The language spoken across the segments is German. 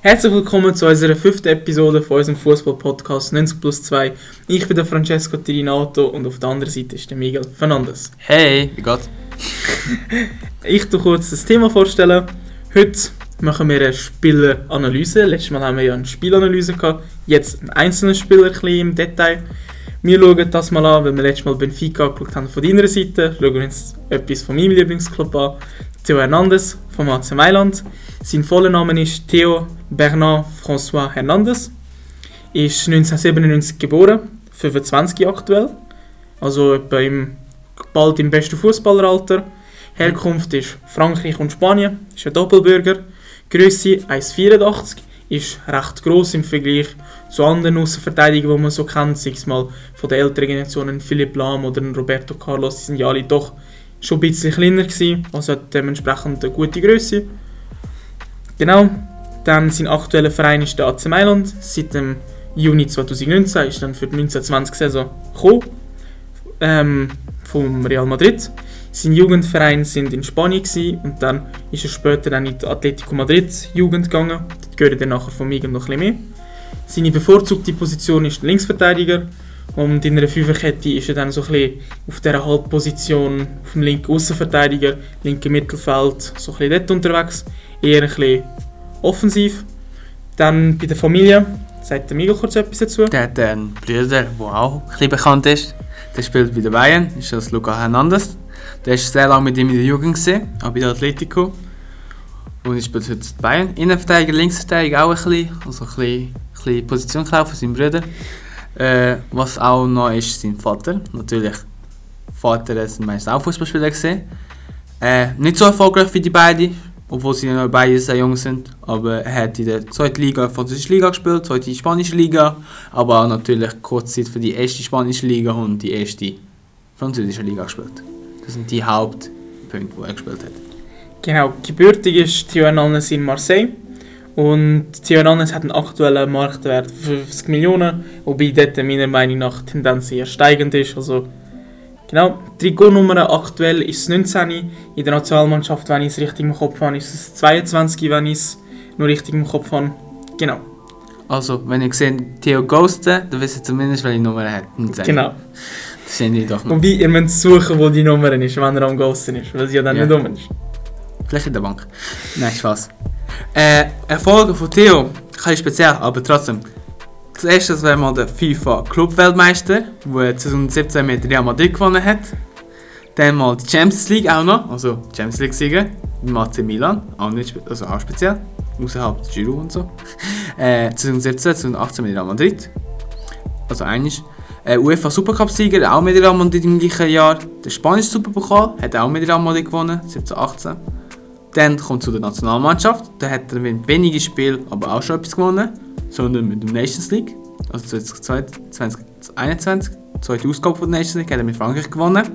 Herzlich willkommen zu unserer fünften Episode von unserem Fußball-Podcast 90 plus 2. Ich bin der Francesco Tirinato und auf der anderen Seite ist der Miguel Fernandes. Hey, wie geht's? Ich tu kurz das Thema vorstellen. Heute machen wir eine Spieleranalyse. Letztes Mal haben wir ja eine Spielanalyse gehabt, jetzt einen einzelnen Spieler ein bisschen im Detail. Wir schauen das mal an, weil wir letztes Mal Benfica angeschaut haben von deiner Seite. Schauen wir uns etwas von meinem Lieblingsclub an. Theo Hernandez vom AC Mailand. Sein voller Name ist Theo Bernard François Hernandez. Ist 1997 geboren, 25 aktuell. Also etwa im, bald im besten Fußballeralter. Herkunft ist Frankreich und Spanien. Ist ein Doppelbürger. Größe 1,84. Ist recht groß im Vergleich zu anderen Außenverteidigern, die man so kennt. Sei es mal von der älteren Generation, Philipp Lahm oder Roberto Carlos. Die sind ja alle doch schon ein bisschen kleiner gewesen. Also hat dementsprechend eine gute Größe. Genau. Dann sein aktueller Verein ist der AC Mailand. Seit dem Juni 2019 ist dann für die 1920-Saison gekommen. Ähm, vom Real Madrid. Sein Jugendverein sind in Spanien gewesen, und dann ist er später dann in die Atletico Madrid Jugend gegangen. Dort gehört er nachher von mir noch ein bisschen mehr. Seine bevorzugte Position ist Linksverteidiger und in einer Fünferkette ist er dann so ein bisschen auf dieser Halbposition auf dem linken Außenverteidiger, linken Mittelfeld, so ein bisschen dort unterwegs. Eher ein bisschen offensiv. Dann bei der Familie, sagt der Miguel kurz etwas dazu? Der hat einen Bruder, der auch ein bisschen bekannt ist. Der spielt bei den Bayern, ist das Luca Hernandez. Der ist sehr lange mit ihm in der Jugend gesehen, auch bei der Atletico. Und er spielt heute bei Bayern. Innenverteidiger, Linksverteidiger auch ein bisschen, also ein bisschen, ein bisschen Position gelaufen, sein Bruder. Äh, was auch noch ist, sein Vater. Natürlich, Vater sind meistens auch Fußballspieler gesehen. Äh, nicht so erfolgreich wie die beiden, obwohl sie noch beide sehr jung sind. Aber er hat in der zweiten Liga, französische Liga gespielt, zweite spanische Liga, aber auch natürlich kurz Zeit für die erste spanische Liga und die erste französische Liga gespielt. Das sind die Hauptpunkte, die er gespielt hat. Genau, gebürtig ist Theo Hernandez in Marseille. Und Theo Hernandez hat einen aktuellen Marktwert von 50 Millionen, wobei dort meiner Meinung nach die Tendenz eher steigend ist. Also, genau, Trikotnummer aktuell ist es 19. In der Nationalmannschaft, wenn ich es richtig im Kopf habe, ist es 22, wenn ich es nur richtig im Kopf habe. Genau, Also, wenn ihr seht, Theo Ghosten, dann wisst ihr zumindest, welche Nummer er hat. Genau. Das sind die doch noch. Wobei, ihr müsst suchen, wo die Nummer ist, wenn er am Ghosten ist, weil sie ja dann Ja. nicht rum ist. Vielleicht in der Bank. Nein, Spaß. Äh, Erfolge von Theo, ein bisschen speziell, aber trotzdem. Das erste das wäre mal der FIFA Club-Weltmeister, der 2017 mit Real Madrid gewonnen hat. Dann mal die Champions League auch noch, also Champions League-Sieger mit AC Milan, auch, nicht, also auch speziell, außerhalb des Giro und so. Äh, 2017, 2018 mit Real Madrid, also eigentlich. Äh, UEFA Supercup-Sieger, auch mit Real Madrid im gleichen Jahr. Der spanische Superpokal hat auch mit Real Madrid gewonnen, 17, 18. Dann kommt zu der Nationalmannschaft. Da hat er mit wenigen Spielen aber auch schon etwas gewonnen. Sondern mit dem Nations League. Also 2020, 2021, die zweite Ausgabe der Nations League, hat er mit Frankreich gewonnen.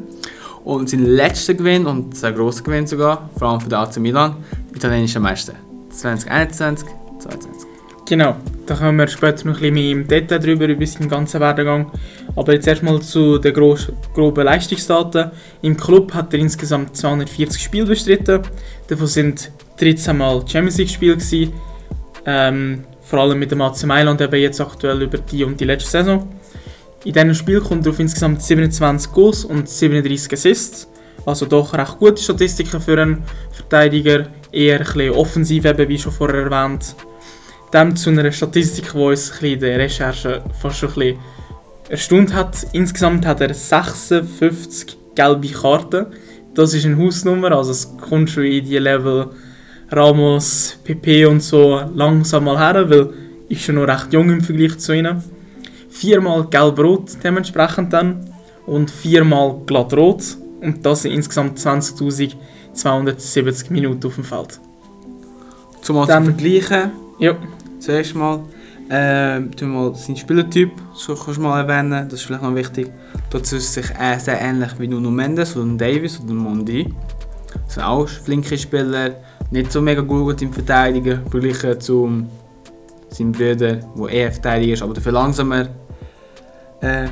Und sein letzter Gewinn, und sehr grosser Gewinn sogar, vor allem für den AC Milan, italienischer Meister. 2021, 2022. Genau, da kommen wir später noch ein bisschen mehr im Detail drüber, über seinen ganzen Werdegang. Aber jetzt erstmal zu den groben Leistungsdaten. Im Club hat er insgesamt 240 Spiele bestritten. Davon sind 13 Mal Champions League Spiele gewesen. Ähm, vor allem mit dem AC Mailand eben jetzt aktuell über die und die letzte Saison. In diesem Spiel kommt er auf insgesamt 27 Goals und 37 Assists. Also doch recht gute Statistiken für einen Verteidiger. Eher ein bisschen offensiv, eben, wie schon vorher erwähnt. Dann zu einer Statistik, die uns ein bisschen in der Recherche fast schon ein bisschen erstaunt hat. Insgesamt hat er 56 gelbe Karten. Das ist eine Hausnummer, also es kommt schon in die Level Ramos, PP und so langsam mal her, weil ist schon noch recht jung im Vergleich zu ihnen. Viermal gelb-rot dementsprechend dann und viermal glatt-rot und das sind insgesamt 20.270 Minuten auf dem Feld. Zum Vergleichen, Ja, zuerst mal, tun wir mal seinen Spielertyp, so kannst du mal erwähnen, das ist vielleicht noch wichtig. Dazu ist sich er sehr ähnlich wie Nuno Mendes oder Davis oder Mondi. Das sind auch flinke Spieler, nicht so mega gut im Verteidigen, verglichen zu seinem Bruder, der eher Verteidiger ist, aber dafür langsamer. Äh,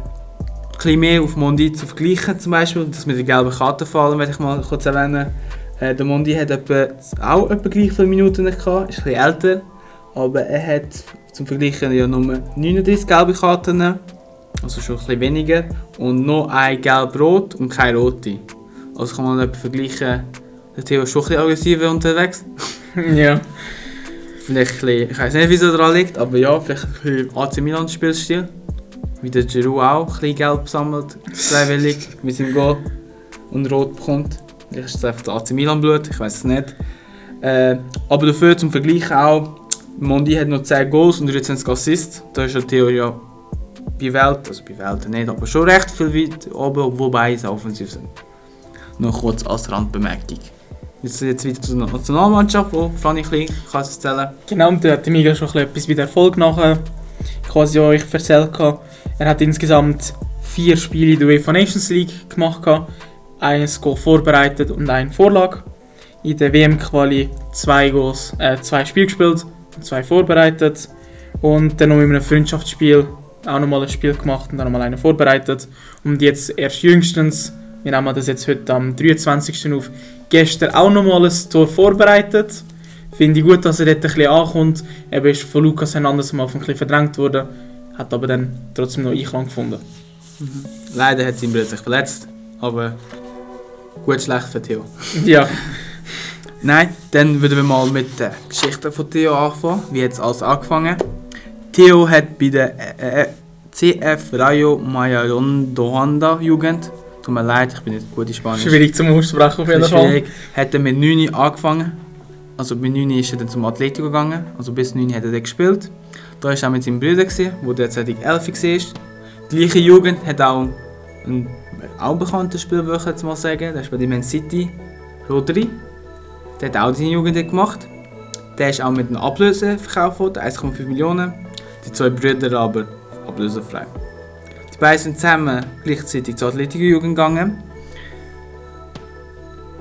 bisschen mehr auf Mondi zu vergleichen, zum Beispiel, das mit der gelben Karte fallen, werde ich mal kurz erwähnen. Äh, der Mondi hat etwa, auch etwa gleich viele Minuten gehabt, ist ein bisschen älter aber er hat zum Vergleichen ja nur 39 gelbe Karten, also schon ein bisschen weniger, und nur ein gelb-rot und keine rote. Also kann man etwa vergleichen, der Theo ist schon ein bisschen aggressiver unterwegs. ja. Vielleicht ein bisschen, ich weiß nicht, wieso daran liegt, aber ja, vielleicht ein bisschen AC Milan Spielstil. Wie der Giroud auch ein bisschen gelb sammelt, freiwillig, mit seinem Goal und rot bekommt. Vielleicht ist es einfach das AC Milan Blut, ich weiß es nicht. Äh, aber dafür zum Vergleich auch, Mondi hat noch 10 Goals und 23 Assists. Da ist Theo ja bei Welt, also bei Welt nicht, aber schon recht viel weit oben, wobei sie offensiv sind. Noch kurz als Randbemerkung. Jetzt, jetzt wieder zur Nationalmannschaft, wo Franny ein bisschen kann erzählen Genau, und da hat Miguel schon etwas bei der Erfolg nachher quasi euch erzählt. Er hat insgesamt vier Spiele in der UEFA Nations League gemacht, eines Goal vorbereitet und ein Vorlag. In der WM-Quali zwei, Goals, äh, zwei Spiele gespielt zwei vorbereitet. Und dann noch in einem Freundschaftsspiel auch nochmal ein Spiel gemacht und dann nochmal eine vorbereitet. Und jetzt erst jüngstens, wir nehmen das jetzt heute am 23. auf, gestern auch nochmal ein Tor vorbereitet. Finde ich gut, dass er dort ein bisschen ankommt. Er ist von Lukas Hernandez Anfang ein bisschen verdrängt worden, hat aber dann trotzdem noch Einklang gefunden. Leider hat Bruder sich verletzt, aber gut schlecht für Theo. Ja, Nein, dann würden wir mal mit der Geschichte von Theo anfangen. Wie hat es alles angefangen? Theo hat bei der äh, äh, CF Rayo Mayalondohanda Jugend, tut mir leid, ich bin nicht gut in Spanisch. schwierig zum Aussprechen auf jeden Fall. Schwierig. Hat er mit 9 angefangen. Also mit 9 ist er dann zum Atletico gegangen. Also bis 9 hat er dann gespielt. Da war er mit seinem Bruder, der derzeitig 11 war. Die gleiche Jugend hat auch einen auch bekannten Spieler, würde ich jetzt mal sagen. Der ist bei der Man City, Rodri. Der hat auch seine Jugend gemacht. Der ist auch mit einem Ablöse verkauft worden, 1,5 Millionen. Die zwei Brüder aber ablösefrei. Die beiden sind zusammen gleichzeitig zur Atletico-Jugend gegangen.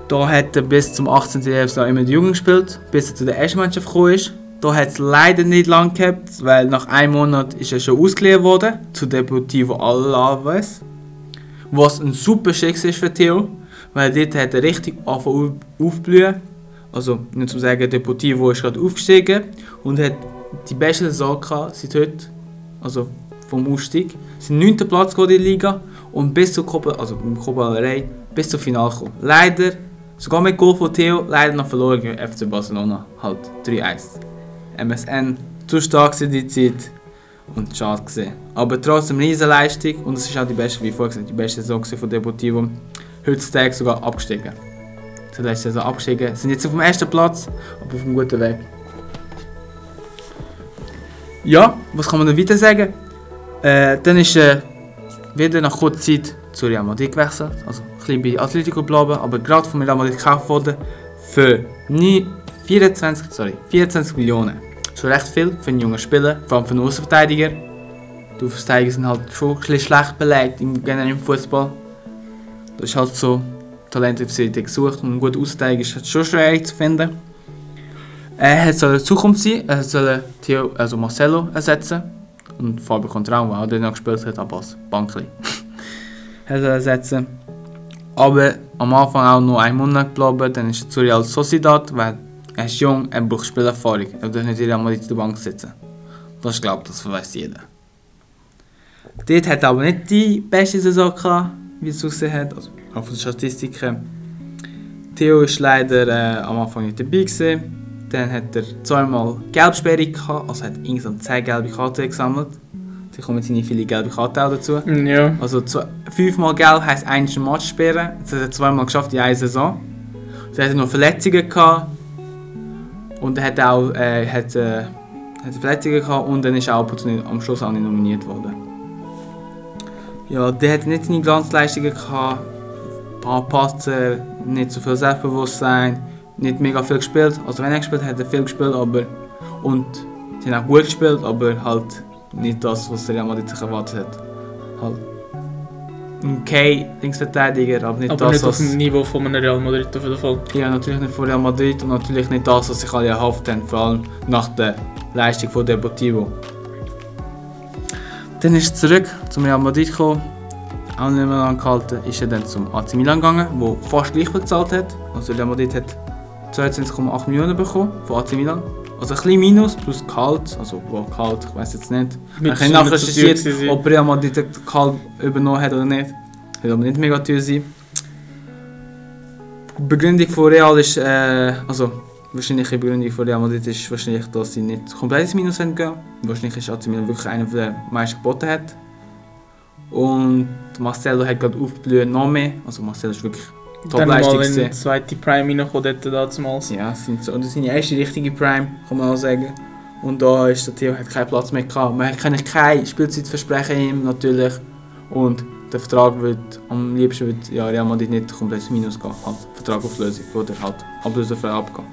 Da hat er bis zum 18. Lebensjahr immer die Jugend gespielt, bis er zu der ersten Mannschaft gekommen ist. Da hat es leider nicht lang gehabt, weil nach einem Monat ist er schon ausgeliehen worden zu Deportivo Alaves. Was ein super Schicksal ist für Theo, weil dort hat er richtig angefangen auf- aufblühen. Also nicht zu sagen, Deportivo ist gerade aufgestiegen und hat die beste Saison gehabt seit heute, also vom Aufstieg. Sind 9. Platz in der Liga und bis zur Copa, also im Copa bis zum Finale gekommen. Leider, sogar mit Goal von Theo, leider noch verloren gegen FC Barcelona, halt 3-1. MSN, zu stark in die Zeit und schade gesehen. Aber trotzdem eine riesen Leistung und es ist auch die beste, wie vorher gesagt, die beste Saison von Deportivo. Heutzutage sogar abgestiegen. Zur letzten Saison abgestiegen, sind jetzt auf dem ersten Platz, aber auf einem guten Weg. Ja, was kann man noch weiter sagen? Äh, dann ist er wieder nach kurzer Zeit zu Real Madrid gewechselt. Also ein bisschen bei Atletico geblieben, aber gerade von Real Madrid gekauft worden für nie 24, sorry, 24 Millionen. Schon recht viel für einen jungen Spieler, vor allem für einen Außenverteidiger. Die Außenverteidiger sind halt schon ein bisschen schlecht belegt im, generell im Fußball. Das ist halt so, Talent wird gesucht und guter Außenverteidiger ist halt schon schwer zu finden. Er soll in Zukunft sein, er soll Theo, also Marcelo ersetzen. Und Fabio Contrao, der auch noch gespielt hat, aber als Bankli. er soll ersetzen. Aber am Anfang auch nur einen Monat geblieben, dann ist er zu Real Sociedad, weil er ist jung, er braucht Spielerfahrung. Er darf nicht Madrid auf der Bank sitzen. Das ich, das weiß jeder. Dort hat er aber nicht die beste Saison gehabt, wie es ausgesehen hat, also von den Statistiken. Theo ist leider äh, am Anfang nicht dabei gewesen. Dann hat er zweimal Gelbsperre gehabt, also hat insgesamt 10 gelbe Karten gesammelt. Da kommen seine viele gelbe Karten auch dazu. Ja. Also zwei, fünfmal gelb heisst eine Matchsperre. Das hat er zweimal geschafft in einer Saison. Dann hat er noch Verletzungen gehabt. Und er hat auch äh, hat, äh, hat Verletzungen gehabt und dann ist er auch am Schluss auch nicht nominiert worden. Ja, der hat nicht seine Glanzleistungen gehabt. Ein paar Patzer, nicht so viel Selbstbewusstsein, nicht mega viel gespielt. Also wenn er gespielt hat, hat er viel gespielt, aber und sie haben auch gut gespielt, aber halt nicht das, was der Real Madrid sich erwartet hat. Halt ein okay Linksverteidiger, aber nicht Aber das, nicht auf was... dem Niveau von einem Real Madrid auf jeden Fall. Ja, natürlich nicht von Real Madrid und natürlich nicht das, was sich alle erhofft haben, vor allem nach der Leistung von Deportivo. Dann ist er zurück zum Real Madrid gekommen, auch nicht mehr lange gehalten, ist er dann zum AC Milan gegangen, wo fast gleich viel gezahlt hat. Also Real Madrid hat 22,8 Millionen bekommen von AC Milan, also ein bisschen Minus plus Kalt, also wo Kalt, ich weiß jetzt nicht. Mit Ich habe nachrecherchiert, ob Real Madrid den Kalt übernommen hat oder nicht. Wird aber nicht mega teuer sein. Die Begründung von Real ist, äh, also wahrscheinliche Begründung von Real Madrid ist wahrscheinlich, dass sie nicht komplett ins Minus gehen wollen. Wahrscheinlich ist AC Milan wirklich einer der meisten geboten hat. Und Marcelo hat gerade aufgeblüht noch mehr. Also Marcelo ist wirklich Dann mal Top-Leistung in gesehen. zweite Prime reingekommen, dort damals. Ja, sind so, das ist seine erste richtige Prime, kann man auch sagen. Und da ist der Theo hat keinen Platz mehr gehabt. Man kann keine Spielzeit versprechen ihm natürlich. Und der Vertrag wird am liebsten wird, ja, Real Madrid nicht komplett Minus gehen. Halt Vertragauflösung oder halt ablösefrei abgehen.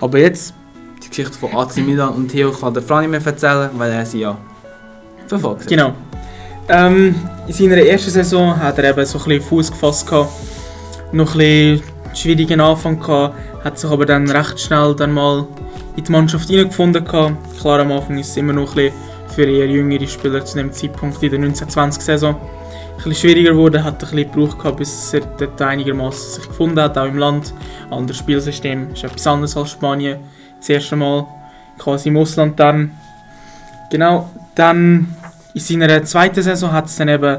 Aber jetzt die Geschichte von AC Milan und Theo kann der Frank nicht mehr erzählen, weil er sie ja verfolgt hat. Genau. Ähm, in seiner ersten Saison hat er eben so ein bisschen Fuß gefasst gehabt. Noch ein bisschen schwierigen Anfang gehabt, hat sich aber dann recht schnell dann mal in die Mannschaft hineingefunden gehabt. Klar, am Anfang ist es immer noch ein bisschen für eher jüngere Spieler zu dem Zeitpunkt in der 1920-Saison ein bisschen schwieriger geworden, hat ein bisschen gebraucht gehabt, bis er dort einigermaßen sich gefunden hat, auch im Land. Anderes Spielsystem, ist etwas anderes als Spanien. Das erste Mal quasi im Ausland dann. Genau, dann in seiner zweiten Saison hat es dann eben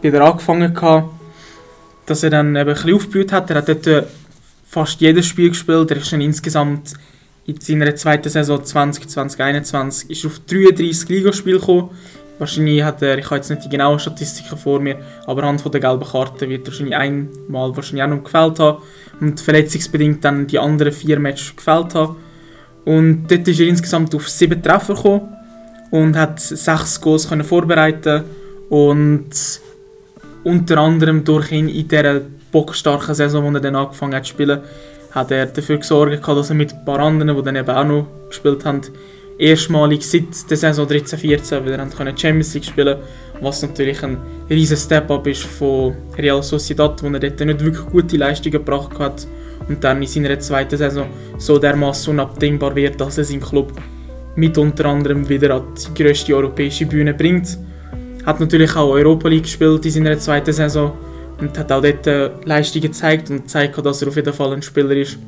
wieder angefangen gehabt, dass er dann eben ein aufgeblüht hat. Er hat dort äh, fast jedes Spiel gespielt. Er ist dann insgesamt in seiner zweiten Saison 20, 2021 ist auf 33 Ligaspiele gekommen. Wahrscheinlich hat er, ich habe jetzt nicht die genauen Statistiken vor mir, aber anhand von der gelben Karte wird er wahrscheinlich einmal wahrscheinlich auch noch gefällt haben und verletzungsbedingt dann die anderen vier Matches gefällt haben. Und dort ist er insgesamt auf sieben Treffer gekommen und hat sechs Goals können vorbereiten und unter anderem durch ihn in dieser bockstarken Saison, wo er dann angefangen hat zu spielen, hat er dafür gesorgt, dass er mit ein paar anderen, die dann eben auch noch gespielt haben, erstmalig seit der Saison 13-14 wieder haben Champions League spielen was natürlich ein riesen Step-up ist von Real Sociedad, wo er dort nicht wirklich gute Leistungen gebracht hat und dann in seiner zweiten Saison so dermaßen unabdingbar wird, dass er seinen Club mit unter anderem wieder an die grösste europäische Bühne bringt. Hat natürlich auch Europa League gespielt in seiner zweiten Saison und hat auch dort äh, Leistungen gezeigt und zeigt, dass er auf jeden Fall ein Spieler ist,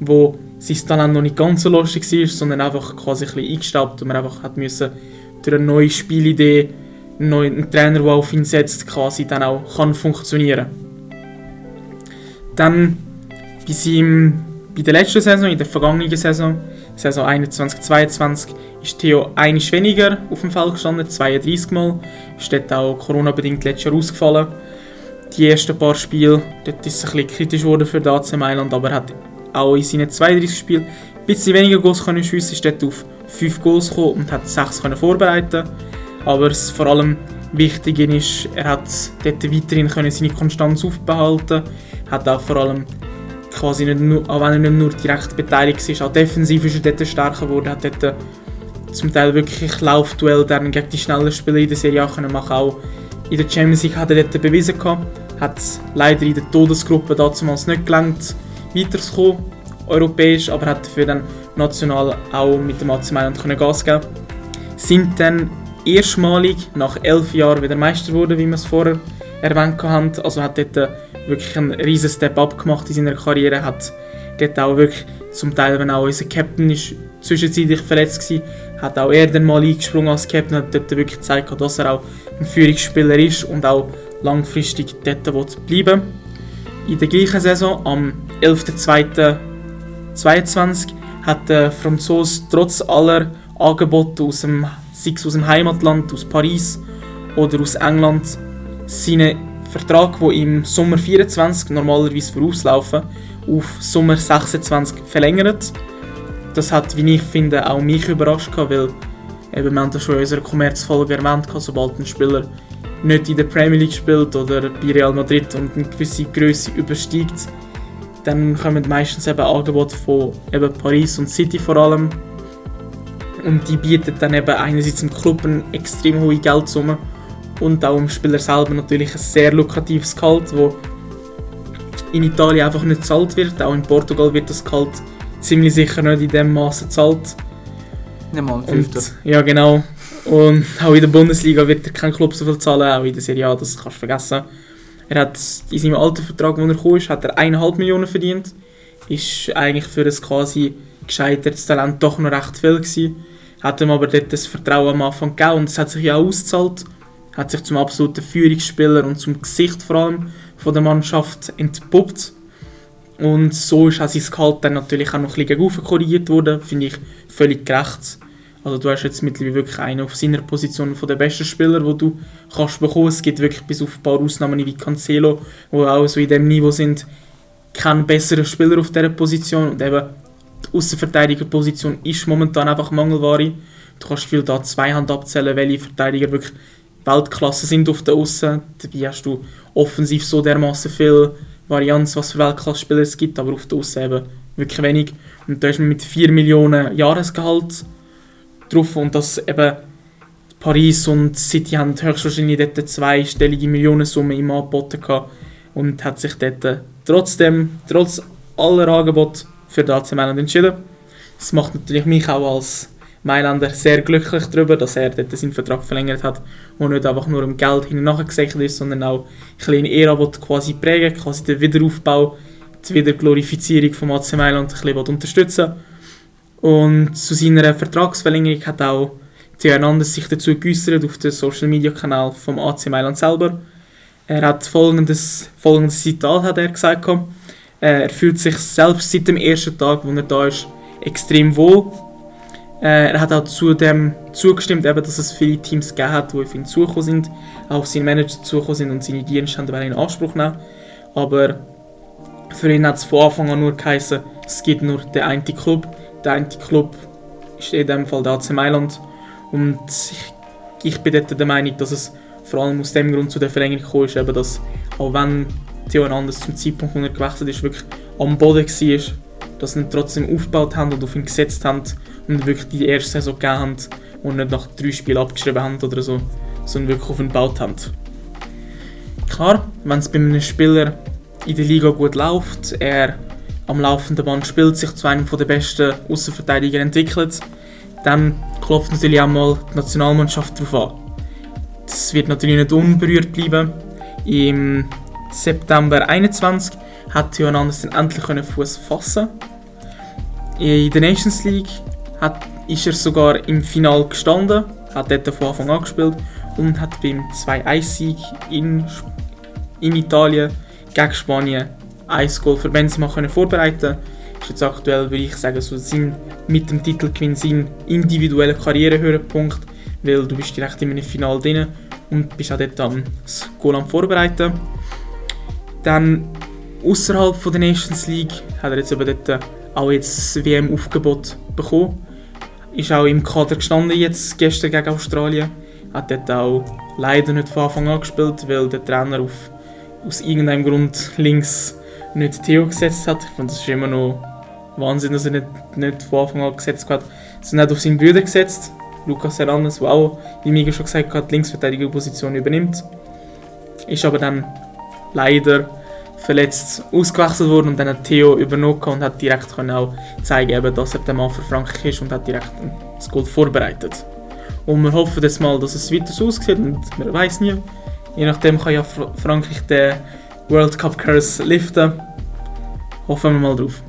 wo sein Talent noch nicht ganz so lustig war, sondern einfach quasi ein bisschen eingestaubt und man einfach hat müssen durch eine neue Spielidee, einen neuen Trainer, der auf ihn setzt, quasi dann auch kann funktionieren. Dann bei, seinem, bei der letzten Saison, in der vergangenen Saison, Saison 21-22, ist Theo einiges weniger auf dem Feld gestanden, 32 Mal. Ist dort auch Corona-bedingt letztes Jahr ausgefallen. Die ersten paar Spiele, dort ist es ein bisschen kritisch geworden für AC Mailand, aber er hat auch in seinen 32 Spielen ein bisschen weniger Goals können schiessen, ist dort auf 5 Goals gekommen und hat 6 können vorbereiten. Aber es vor allem Wichtige ist, er hat dort weiterhin können seine Konstanz aufbehalten, hat auch vor allem quasi nicht nur, auch wenn er nicht nur direkt beteiligt ist, auch defensiv ist er dort stärker geworden, hat dort zum Teil wirklich Laufduell dann gegen die schnellen Spieler in der Serie A können machen. Auch in der Champions League hat er dort bewiesen gehabt, hat leider in der Todesgruppe damals nicht gelangt, weiterzukommen, europäisch, aber hat dafür dann national auch mit dem AC Mailand können Gas geben. Sind dann erstmalig nach elf Jahren wieder Meister geworden, wie wir es vorher erwähnt haben. Also hat dort äh, wirklich einen riesen Step-up gemacht in seiner Karriere, hat dort auch wirklich zum Teil, wenn auch unser Captain ist zwischenzeitlich verletzt war, hat auch er dann mal eingesprungen als Captain, hat dort wirklich gezeigt, dass er auch ein Führungsspieler ist und auch langfristig dort will bleiben In der gleichen Saison, am 11.02.22, hat der Franzose trotz aller Angebote aus dem, aus dem Heimatland, aus Paris oder aus England, seinen Vertrag, der im Sommer 24 normalerweise vorauslaufen, auf Sommer 26 verlängert. Das hat, wie ich finde, auch mich überrascht, weil eben, wir haben das schon in unserer Kommerzfolge erwähnt, sobald ein Spieler nicht in der Premier League spielt oder bei Real Madrid und eine gewisse Größe übersteigt, dann kommen meistens eben Angebote von eben Paris und City vor allem. Und die bieten dann eben einerseits dem Club eine extrem hohe Geldsumme und auch dem Spieler selber natürlich ein sehr lukratives Gehalt, wo in Italien einfach nicht gezahlt wird. Auch in Portugal wird das Gehalt ziemlich sicher nicht in dem Maße gezahlt. Nicht mal ein ja, genau. Und auch in der Bundesliga wird er kein Club so viel zahlen, auch in der Serie A, das kannst du vergessen. Er hat in seinem alten Vertrag, wo er ist, hat er 1,5 Millionen verdient. ist eigentlich für ein quasi gescheitertes Talent doch noch recht viel gewesen. Hat ihm aber dort das Vertrauen am Anfang gegeben und es hat sich ja auch ausgezahlt. Hat sich zum absoluten Führungsspieler und zum Gesicht vor allem von der Mannschaft entpuppt. Und so ist auch sein Gehalt dann natürlich auch noch ein bisschen korrigiert worden, finde ich völlig gerecht. Also du hast jetzt mittlerweile wirklich einen auf seiner Position von der besten Spieler, wo du kannst bekommen. Es gibt wirklich bis auf ein paar Ausnahmen wie Cancelo, wo auch so in dem Niveau sind, kein besserer Spieler auf dieser Position und eben die Außenverteidigerposition ist momentan einfach Mangelware. Du kannst viel da zwei Hand abzählen, welche Verteidiger wirklich Weltklasse sind auf der Außen. Dabei hast du offensiv so dermaßen viel Varianz, was für Weltklasse-Spieler es gibt, aber auf der Außen eben wirklich wenig. Und da ist man mit 4 Millionen Jahresgehalt drauf und das eben Paris und City haben höchstwahrscheinlich dort zweistellige Millionensumme im Angeboten gehabt und hat sich dort trotzdem, trotz aller Angebote für den AC entschieden. Das macht natürlich mich auch als Mailänder sehr glücklich darüber, dass er dort seinen Vertrag verlängert hat und nicht einfach nur im Geld hineingesegelt ist, sondern auch ein kleine Ära quasi prägen, quasi den Wiederaufbau, die Wiederglorifizierung vom AC Mailand ein bisschen unterstützen Und zu seiner Vertragsverlängerung hat auch Theo Hernandez sich dazu geäußert auf dem Social Media Kanal vom AC Mailand selber. Er hat folgendes, folgendes Zitat hat er gesagt. Äh, er fühlt sich selbst seit dem ersten Tag, wo er da ist, extrem wohl. Äh, er hat auch zudem zugestimmt, eben, dass es viele Teams gegeben hat, die auf ihn zugekommen sind, auch auf seinen Manager zugekommen sind und seine Dienste haben in Anspruch nehmen. Aber für ihn hat es von Anfang an nur geheißen, es gibt nur den einen Club. Der eine Club ist in dem Fall der AC Mailand. Und ich, ich bin dort der Meinung, dass es vor allem aus dem Grund zu der Verlängerung gekommen ist, eben, dass auch wenn Theo Hernandez zum Zeitpunkt, wo er gewechselt ist, wirklich am Boden war, dass sie ihn trotzdem aufgebaut haben und auf ihn gesetzt haben und wirklich die erste Saison gegeben haben und nicht nach drei Spielen abgeschrieben haben oder so, sondern wirklich auf ihn gebaut haben. Klar, wenn es bei einem Spieler in der Liga gut läuft, er am laufenden Band spielt, sich zu einem der besten Außenverteidiger entwickelt, dann klopft natürlich auch mal die Nationalmannschaft darauf an. Das wird natürlich nicht unberührt bleiben. Im September 2021 hat Hernandez dann endlich Fuß fassen In der Nations League hat, ist er sogar im Final gestanden, hat dort von Anfang an gespielt und hat beim 2-1-Sieg in, in Italien gegen Spanien ein Goal für Benzema können vorbereiten ist jetzt aktuell, würde ich sagen, so sein, mit dem Titelgewinn sein individueller Karrierehöhepunkt, weil du bist direkt in einem Final drin und bist auch dort das Goal am Vorbereiten. Dann außerhalb der Nations League hat er jetzt eben dort auch jetzt das WM-Aufgebot bekommen. Ist auch im Kader gestanden jetzt gestern gegen Australien. Hat dort auch leider nicht von Anfang an gespielt, weil der Trainer auf, aus irgendeinem Grund links nicht Theo gesetzt hat. Ich finde, das ist immer noch Wahnsinn, dass er nicht, nicht von Anfang an gesetzt hat. Sie hat auf seinen Bruder gesetzt, Lukas Hernandez, der auch, wie Miguel schon gesagt hat, die Linksverteidigerposition übernimmt. Ist aber dann leider verletzt ausgewechselt worden und dann hat Theo übernommen und hat direkt können auch zeigen, dass er der Mann für Frankreich ist und hat direkt das Gold vorbereitet. Und wir hoffen jetzt mal, dass es weiter so aussieht und man weiß nie. Je nachdem kann ja Frankreich den World Cup Curse liften. Hoffen wir mal drauf.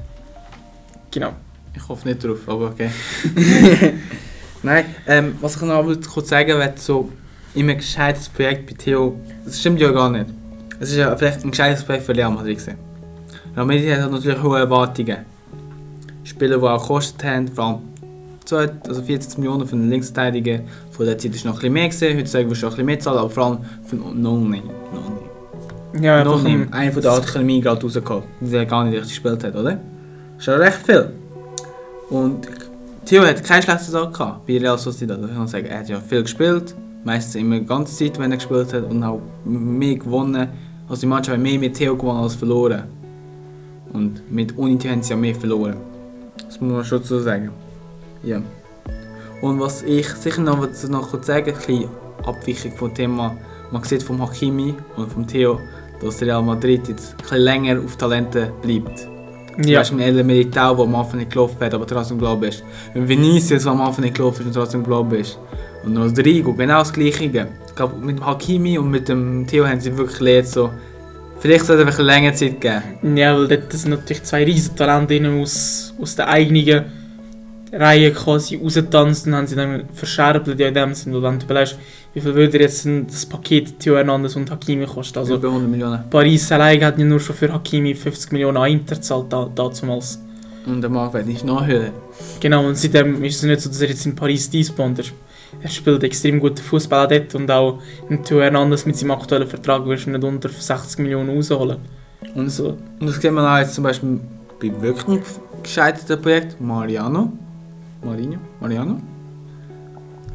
Genau. Ich hoffe nicht drauf, aber okay. Nein, ähm, was ich noch kurz sagen will, so immer gescheites Projekt bei Theo, das stimmt ja gar nicht. Es ist ja vielleicht ein gescheites Projekt für Real Madrid gewesen. Real Madrid hat natürlich hohe Erwartungen. Spieler, die auch gekostet haben, vor allem 2, also 40 Millionen für einen Linksverteidiger. Von der Zeit ist noch ein bisschen mehr gesehen, heutzutage wirst du auch ein bisschen mehr zahlen, aber vor allem für No-Name. No ja, noch nicht. Einer von der Akademie gerade rausgekommen, der gar nicht richtig gespielt hat, oder? Das ist ja recht viel. Und Theo hat keine schlechte Sache gehabt bei Real Sociedad. Ich kann sagen, er hat ja viel gespielt, meistens immer die ganze Zeit, wenn er gespielt hat und auch mehr gewonnen. Also die Mannschaft hat mehr mit Theo gewonnen als verloren. Und mit Unity haben sie ja mehr verloren. Das muss man schon so sagen. Ja. Und was ich sicher noch, noch kurz sagen ein bisschen Abweichung vom Thema, man sieht vom Hakimi und vom Theo, dass Real Madrid jetzt ein bisschen länger auf Talente bleibt. Ja. Du hast einen Militao, der am Anfang nicht gelaufen hat, aber trotzdem glaubt. Und Vinicius, der am Anfang nicht gelaufen ist und trotzdem glaubt bist. Und Rodrigo, genau das Gleiche. Glaube, mit dem Hakimi und mit dem Theo haben sie wirklich gelernt, so Vielleicht sollte es einfach länger Zeit geben. Ja, weil dort sind natürlich zwei Riesentalente drin aus, aus der eigenen Reihe quasi rausgetanzt und haben sie dann verscherbelt ja in dem Sinne. Wenn du überlegst, wie viel würde jetzt das Paket Theo Hernandez und Hakimi kosten? Also über 100 Millionen. Paris allein hat ja nur schon für Hakimi 50 Millionen an Inter gezahlt da, damals. Und der Marktwert ist noch höher. Genau, und seitdem ist es nicht so, dass er jetzt in Paris. Er, sp- er spielt extrem guten Fußball dort und auch ein Theo Hernandez mit seinem aktuellen Vertrag wirst du nicht unter 60 Millionen rausholen. Und, Also, und das sieht man auch jetzt zum Beispiel bei wirklich gescheiterten Projekt Mariano. Marino? Mariano?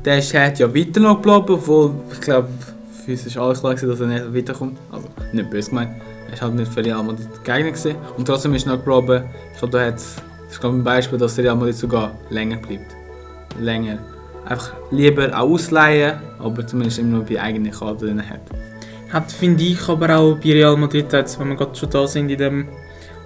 Der hat ja weiter noch geblieben, obwohl ich glaube, für uns ist alles klar, dass er nicht weiterkommt. Also nicht böse gemeint. Er ist halt nicht für Real Madrid geeignet. Und trotzdem ist er noch geblieben. Ich glaube, da hat das ist ein Beispiel, dass Real Madrid sogar länger bleibt. Länger. Einfach lieber auch ausleihen, aber zumindest immer nur bei eigenen Kader drin hat. hat, finde ich, aber auch bei Real Madrid, jetzt, wenn wir gerade schon da sind in dem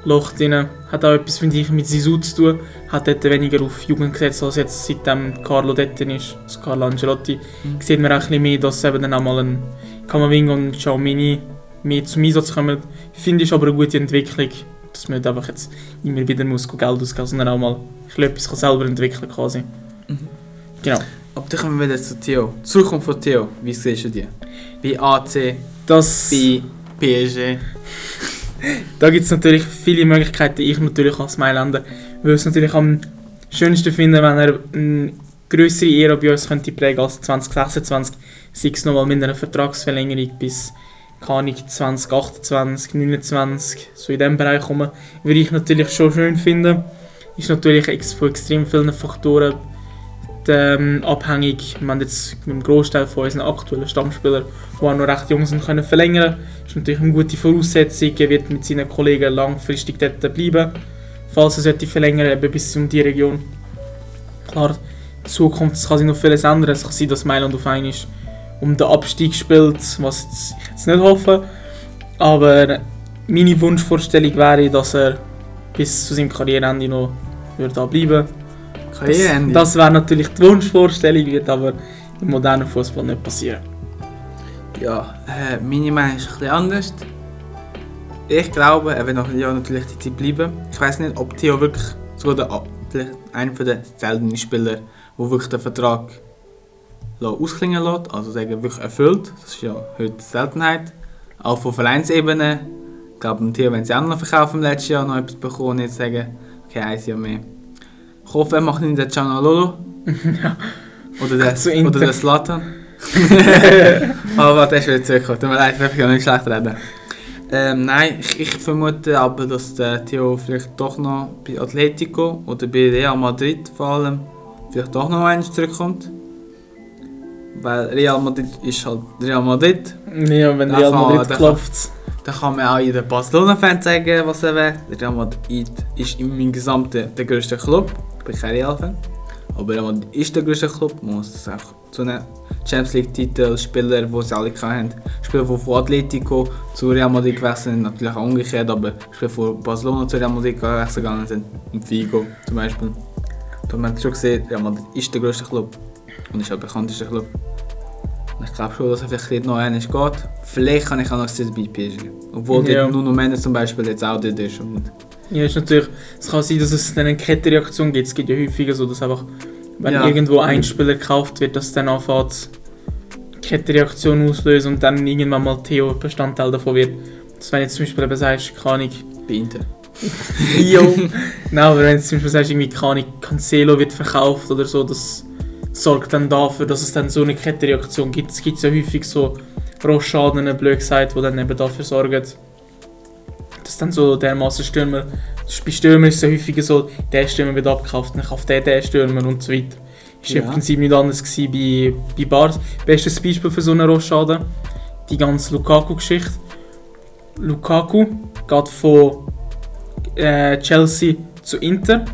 Loch drin, hat auch etwas, finde ich, mit Sisu zu tun. Hat dort weniger auf Jugend gesetzt, als jetzt seitdem Carlo dort ist, also Carlo Ancelotti. Mhm. Sieht man auch ein bisschen mehr, dass eben dann auch mal ein Kamavinga und Xiaomini mehr zum Einsatz kommen. Finde ich aber eine gute Entwicklung, dass man nicht einfach jetzt immer wieder muss Geld ausgeben sondern auch mal ein bisschen etwas selber entwickeln quasi. Mhm. Genau. Aber dann kommen wir wieder zu Theo. Die Zukunft von Theo, wie siehst du die? Bei AC, Das... bei PSG. Da gibt es natürlich viele Möglichkeiten. Ich natürlich als Mailänder würde es natürlich am schönsten finden, wenn er eine größere Ära bei uns könnte prägen als 2026. Sei es nochmal mit einer Vertragsverlängerung bis keine Ahnung, 2028, 29, so in diesem Bereich kommen, würde ich natürlich schon schön finden. Ist natürlich von extrem vielen Faktoren ähm, abhängig. Wir haben jetzt mit dem Großteil von unseren aktuellen Stammspielern, die auch noch recht jung sind, können verlängern. Das ist natürlich eine gute Voraussetzung. Er wird mit seinen Kollegen langfristig dort bleiben, falls er sollte verlängern, eben bis um die Region. Klar, in Zukunft kann sich noch vieles ändern. Es kann sein, dass Mailand auf einmal um den Abstieg spielt, was ich jetzt nicht hoffe. Aber meine Wunschvorstellung wäre, dass er bis zu seinem Karriereende noch würde da bleiben Das, das wäre natürlich die Wunschvorstellung, wird aber im modernen Fußball nicht passieren. Ja, äh, meine Meinung ist ein bisschen anders. Ich glaube, er wird noch ein Jahr natürlich die Zeit bleiben. Ich weiß nicht, ob Theo wirklich sogar der, einer der seltenen Spieler, der wirklich den Vertrag ausklingen lässt, also sagen, wirklich erfüllt. Das ist ja heute die Seltenheit. Auch von Vereinsebene. Ich glaube, Theo, wenn sie auch noch verkaufen im letzten Jahr noch etwas bekommen, nicht sagen, okay, ein Jahr mehr. Ich hoffe, er macht nicht den Gianalolo. Oder der, Zu Inter. oder der Slatan. aber warte, er ist wieder zurückgekommen. Tut mir leid, ich kann nicht schlecht reden. Ähm, nein, ich, ich vermute aber, dass der Theo vielleicht doch noch bei Atletico oder bei Real Madrid vor allem vielleicht doch noch einmal zurückkommt. Weil Real Madrid ist halt Real Madrid. Ja, wenn Da Real kann- Madrid da klopft. Da kann man auch jeder Barcelona-Fan sagen, was er will. Real Madrid ist in meinem Gesamten der grösste Club. Kein Real-Fan. Aber Madrid ist der grösste Club. Man muss auch zu einem Champions League-Titel, Spieler, die sie alle hatten. Spieler, die von Atletico zu Real Madrid gewechselt sind, natürlich auch umgekehrt, aber Spieler von Barcelona zu Real Madrid gewechselt gegangen sind. Im Figo zum Beispiel. Da man schon gesehen, Real Madrid ist der grösste Club. Und ist auch der bekannteste Club. Und ich glaube schon, dass er vielleicht noch einmal geht. Vielleicht kann ich auch noch sehen bei PSG. Obwohl Ja. dort Nuno Mendes zum Beispiel jetzt auch dort ist. Und Ja, ist natürlich, es kann sein, dass es dann eine Kettenreaktion gibt. Es gibt ja häufiger so, dass einfach, wenn Ja. irgendwo ein Spieler gekauft wird, dass dann anfängt, Kettenreaktion auslösen und dann irgendwann mal Theo Bestandteil davon wird. Das wenn jetzt zum Beispiel eben sagst, keine Ahnung, bei Inter. Jo. Nein, aber wenn du zum Beispiel sagst, irgendwie, keine Ahnung, Cancelo wird verkauft oder so, das sorgt dann dafür, dass es dann so eine Kettenreaktion gibt. Es gibt ja häufig so Rostschaden, blöd gesagt, die dann eben dafür sorgen, dass dann so dermaßen Stürmer, bei Stürmer ist es ja häufiger so, der Stürmer wird abgekauft, dann kauft der den Stürmer und so weiter. Ist Ja. im Prinzip nicht anders gewesen bei, bei Bars. Bestes Beispiel für so einen Rostschaden, die ganze Lukaku-Geschichte. Lukaku geht von äh, Chelsea zu Inter.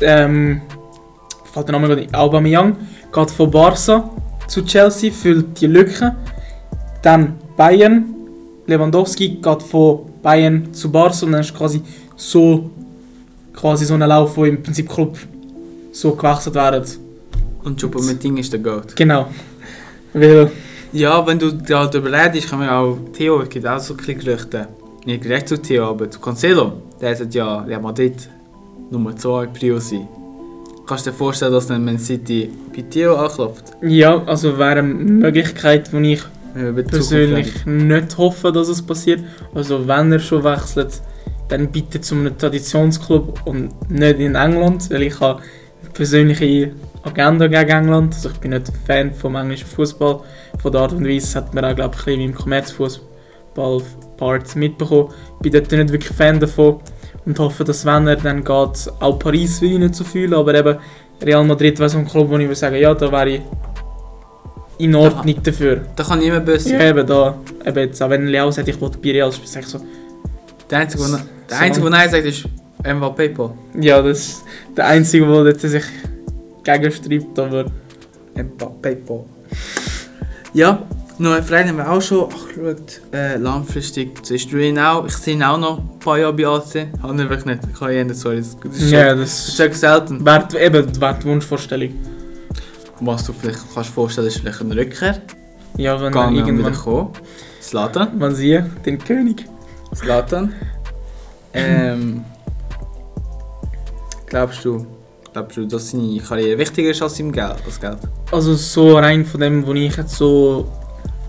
Ähm, fällt der Name gerade. Aubameyang geht von Barca zu Chelsea, füllt die Lücke. Dann Bayern. Lewandowski geht von Bayern zu Barca und dann ist quasi so quasi so ein Lauf, wo im Prinzip Club so gewechselt werden. Und Choupo-Moting ist der Goat. Genau. Weil Ja, wenn du dir halt überlegst, kann man auch Theo, es gibt auch so ein bisschen Gerüchte. Nicht direkt zu Theo, aber zu Cancelo. Der sagt ja, Real Madrid Nummer 2 Prio sein. Kannst du dir vorstellen, dass dann Man City bei Theo anklopft? Ja, also wäre eine Möglichkeit, die ich Die persönlich nicht hoffe, dass es passiert. Also wenn er schon wechselt, dann bitte zu einem Traditionsclub und nicht in England, weil ich habe eine persönliche Agenda gegen England. Also ich bin nicht Fan vom englischen Fußball. Von der Art und Weise hat man auch glaube ich ein bisschen im Kommerzfußball-Part mitbekommen. Ich bin dort nicht wirklich Fan davon und hoffe, dass wenn er dann geht, auch Paris will ich nicht so fühlen, aber eben Real Madrid wäre so ein Club, wo ich würde sagen, ja, da wäre ich in Ordnung dafür. Da kann niemand böse sein. Ja, eben da. Eben jetzt, auch wenn Leo sagt, ich will bei Real spielen, sag ich so, Der Einzige, der der So. Einzige, der Nein sagt, ist Mbappé. Paul. ja, das ist der Einzige, der dort sich gegenstreibt, aber Mbappé. Paul. Ja, noch eine Frage haben wir auch schon angeschaut. Äh, langfristig siehst du ihn auch. Ich sehe ihn auch noch ein paar Jahre bei AC. Habe ich wirklich nicht. Ich kann ihn sorry. Das ist ja, schon- das ist selten. wäre eben wäre die Wunschvorstellung. Was du vielleicht kannst vorstellen, ist vielleicht eine Rückkehr. Ja, wenn er Gang wieder irgendwann, kommen. Slatan. man sieht, den König. Slatan. Ähm, glaubst du, glaubst du, dass seine Karriere wichtiger ist als, Geld, als Geld? Also so rein von dem, was ich jetzt so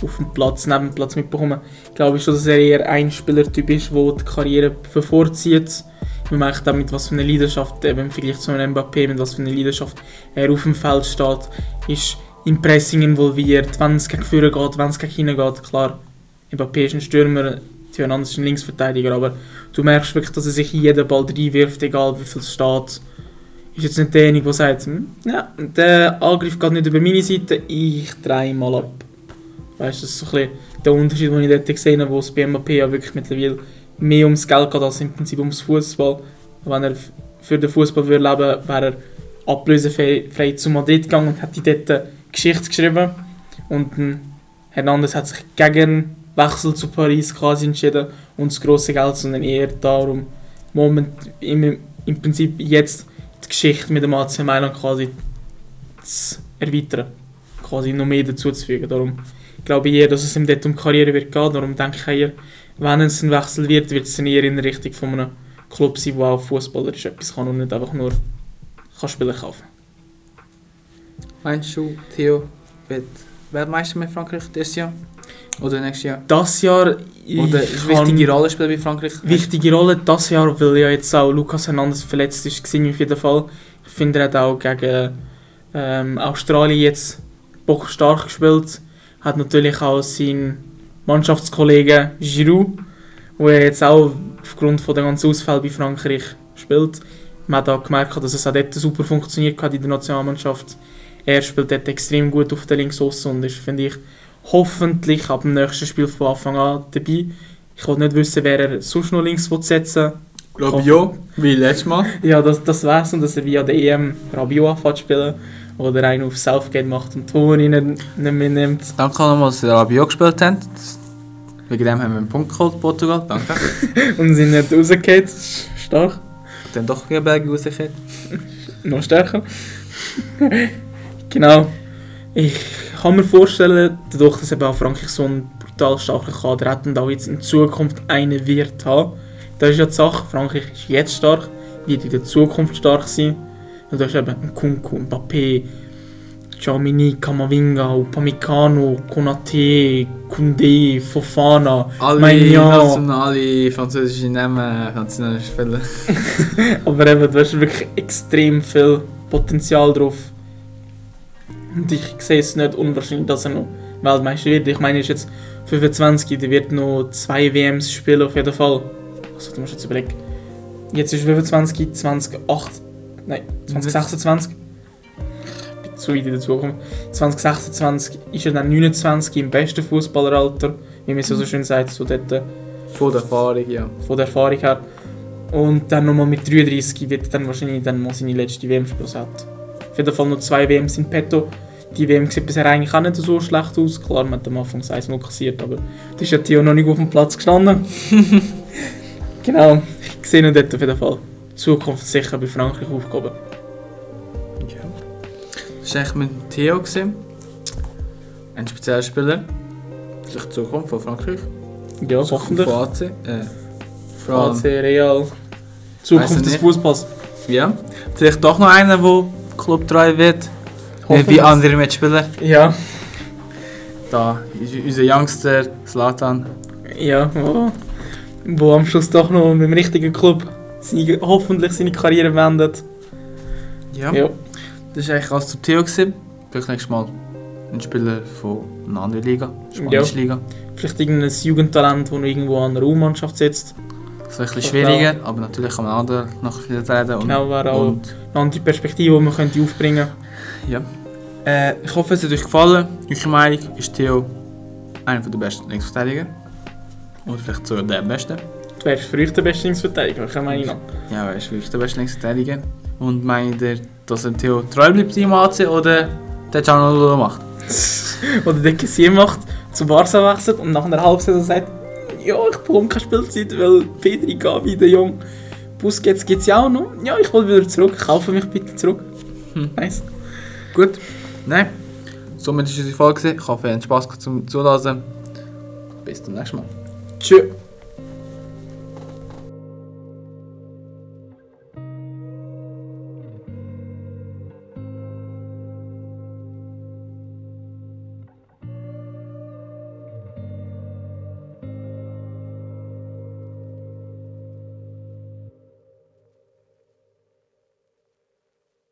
auf dem Platz, neben dem Platz mitbekomme, glaube ich schon, dass er eher ein Spielertyp ist, der die Karriere bevorzieht. Man merkt damit, was für eine Leidenschaft, eben Vergleich zu einem Mbappé, mit was für eine Leidenschaft er auf dem Feld steht, ist im Pressing involviert, wenn es gegen Führer geht, wenn es gegen hinten geht, klar, Mbappé ist ein Stürmer, Hernandez ist ein Linksverteidiger, aber du merkst wirklich, dass er sich in jeden Ball reinwirft, egal wie viel es steht. Ist jetzt nicht derjenige, der sagt, hm, ja, der Angriff geht nicht über meine Seite, ich drehe mal ab. Weißt du, das ist so ein bisschen der Unterschied, den ich dort gesehen habe, wo es bei Mbappé ja wirklich mittlerweile mehr ums Geld geht als im Prinzip ums Fußball. Wenn er für den Fußball würde leben, wäre er ablösefrei zu Madrid gegangen und hätte dort Geschichte geschrieben. Und Hernandez hat sich gegen Wechsel zu Paris quasi entschieden und das grosse Geld, sondern eher darum, Moment, im, im Prinzip jetzt die Geschichte mit dem AC Mailand quasi zu erweitern, quasi noch mehr dazuzufügen. Darum glaube ich eher, dass es ihm dort um Karriere wird gehen. Darum denke ich eher, wenn es ein Wechsel wird, wird es dann eher in Richtung von einem Club sein, der auch fußballerisch etwas kann und nicht einfach nur kann Spieler kaufen. Meinst du, Theo wird Weltmeister mit Frankreich dieses Jahr? Oder nächstes Jahr? Das Jahr ich Oder kann- wichtige Rolle spielen bei Frankreich? wichtige Rolle das Jahr, weil ja jetzt auch Lukas Hernandez verletzt ist, war auf jeden Fall. Ich finde, er hat auch gegen ähm, Australien jetzt Bock stark gespielt. Hat natürlich auch seinen Mannschaftskollegen Giroud, wo er jetzt auch aufgrund von der ganzen Ausfall bei Frankreich spielt. Man hat auch gemerkt, dass es auch dort super funktioniert hat in der Nationalmannschaft. Er spielt dort extrem gut auf der Linksaußen und ist, finde ich, hoffentlich ab dem nächsten Spiel von Anfang an dabei. Ich wollte nicht wissen, wer er sonst noch links will setzen Rabiot, wie letztes Mal. Ja, das, das wär's und dass er via der EM Rabiot anfängt zu spielen. Oder einen auf Southgate macht und Toni nicht, mitnimmt. Danke nochmal, dass ihr Rabiot gespielt habt. Wegen dem haben wir einen Punkt geholt, Portugal. Danke. Und sind nicht ist Stark. Dann doch gegen Belgien rausgekommen. Noch stärker. genau. Ich kann mir vorstellen, dadurch, dass eben auch Frankreich so einen brutal starken Kader hat und auch jetzt in Zukunft einen wird haben. Das ist ja die Sache. Frankreich ist jetzt stark, wird in der Zukunft stark sein. Und da ist eben Kunku, Mbappé, Giamini, Camavinga, Upamecano, Konate, Koundé, Fofana, Alle nationale französische Namen, nationale Spieler. Aber eben, da ist wirklich extrem viel Potenzial drauf. Und ich sehe es nicht unwahrscheinlich, dass er noch Weltmeister wird. Ich meine, er ist jetzt 25, der wird noch zwei WMs spielen auf jeden Fall. Also du musst jetzt überlegen. Jetzt ist er 25, 2008, nein, 2026. Bin zu weit in der Zukunft. 2026 ist er dann 29 im besten Fußballeralter, wie man so, so schön sagt, so dort äh, Von der Erfahrung, ja. von der Erfahrung her. Und dann nochmal mit 33 wird er dann wahrscheinlich dann mal seine letzte WM spielen. Auf jeden Fall noch zwei WMs in petto. Die WM sieht bisher eigentlich auch nicht so schlecht aus. Klar, man hat am Anfang 1-0 kassiert, aber da ist ja Theo noch nicht auf dem Platz gestanden. genau, ich sehe ihn dort auf jeden Fall. Die Zukunft sicher bei Frankreich aufgehoben. Das war eigentlich mit Theo. Ein spezieller Spieler, vielleicht Zukunft von Frankreich. Ja, Zukunft hoffentlich. Von AC. Äh, allem, AC, Real. Zukunft des. Fußballs. ja. Vielleicht doch noch einer, der clubtreu wird. Nicht Hoffentlich. wie andere Mitspieler. Ja, Da unser Youngster Slatan. ja. Wo, wo am Schluss doch noch mit dem richtigen Club seine, hoffentlich seine Karriere beendet. Ja. Ja. Das war eigentlich alles zu Theo. gewesen. Vielleicht nächstes Mal ein Spieler von einer anderen Liga. Spanische Liga. Vielleicht irgendein Jugendtalent, das noch irgendwo an der U-Mannschaft sitzt. Das wäre ein bisschen schwieriger, aber natürlich kann man andere noch wieder reden. Und, Genau, wäre auch und eine andere Perspektive, die man könnte aufbringen Ja. Äh, ich hoffe, es hat euch gefallen. Eure Meinung ist Theo einer der besten Linksverteidiger. Oder vielleicht sogar der beste. Du wärst euch der beste Linksverteidiger, keine Meinung nach. Ja, er ist wirklich der beste Linksverteidiger. Und meint ihr, dass er Theo treu bleibt im AC oder der Canolo macht? Oder der Kessier macht, zu Barca wechselt und nach einer halben Saison sagt, ja, ich bekomme keine Spielzeit, weil Pedri, Gavi, der Jung, Busquets gibt es ja auch noch. Ja, ich will wieder zurück, kaufe mich bitte zurück. Hm. Nice. Gut. Nein. Somit ist unsere Folge. Ich hoffe, ihr habt Spaß gehabt zum Zuhören. Bis zum nächsten Mal. Tschüss.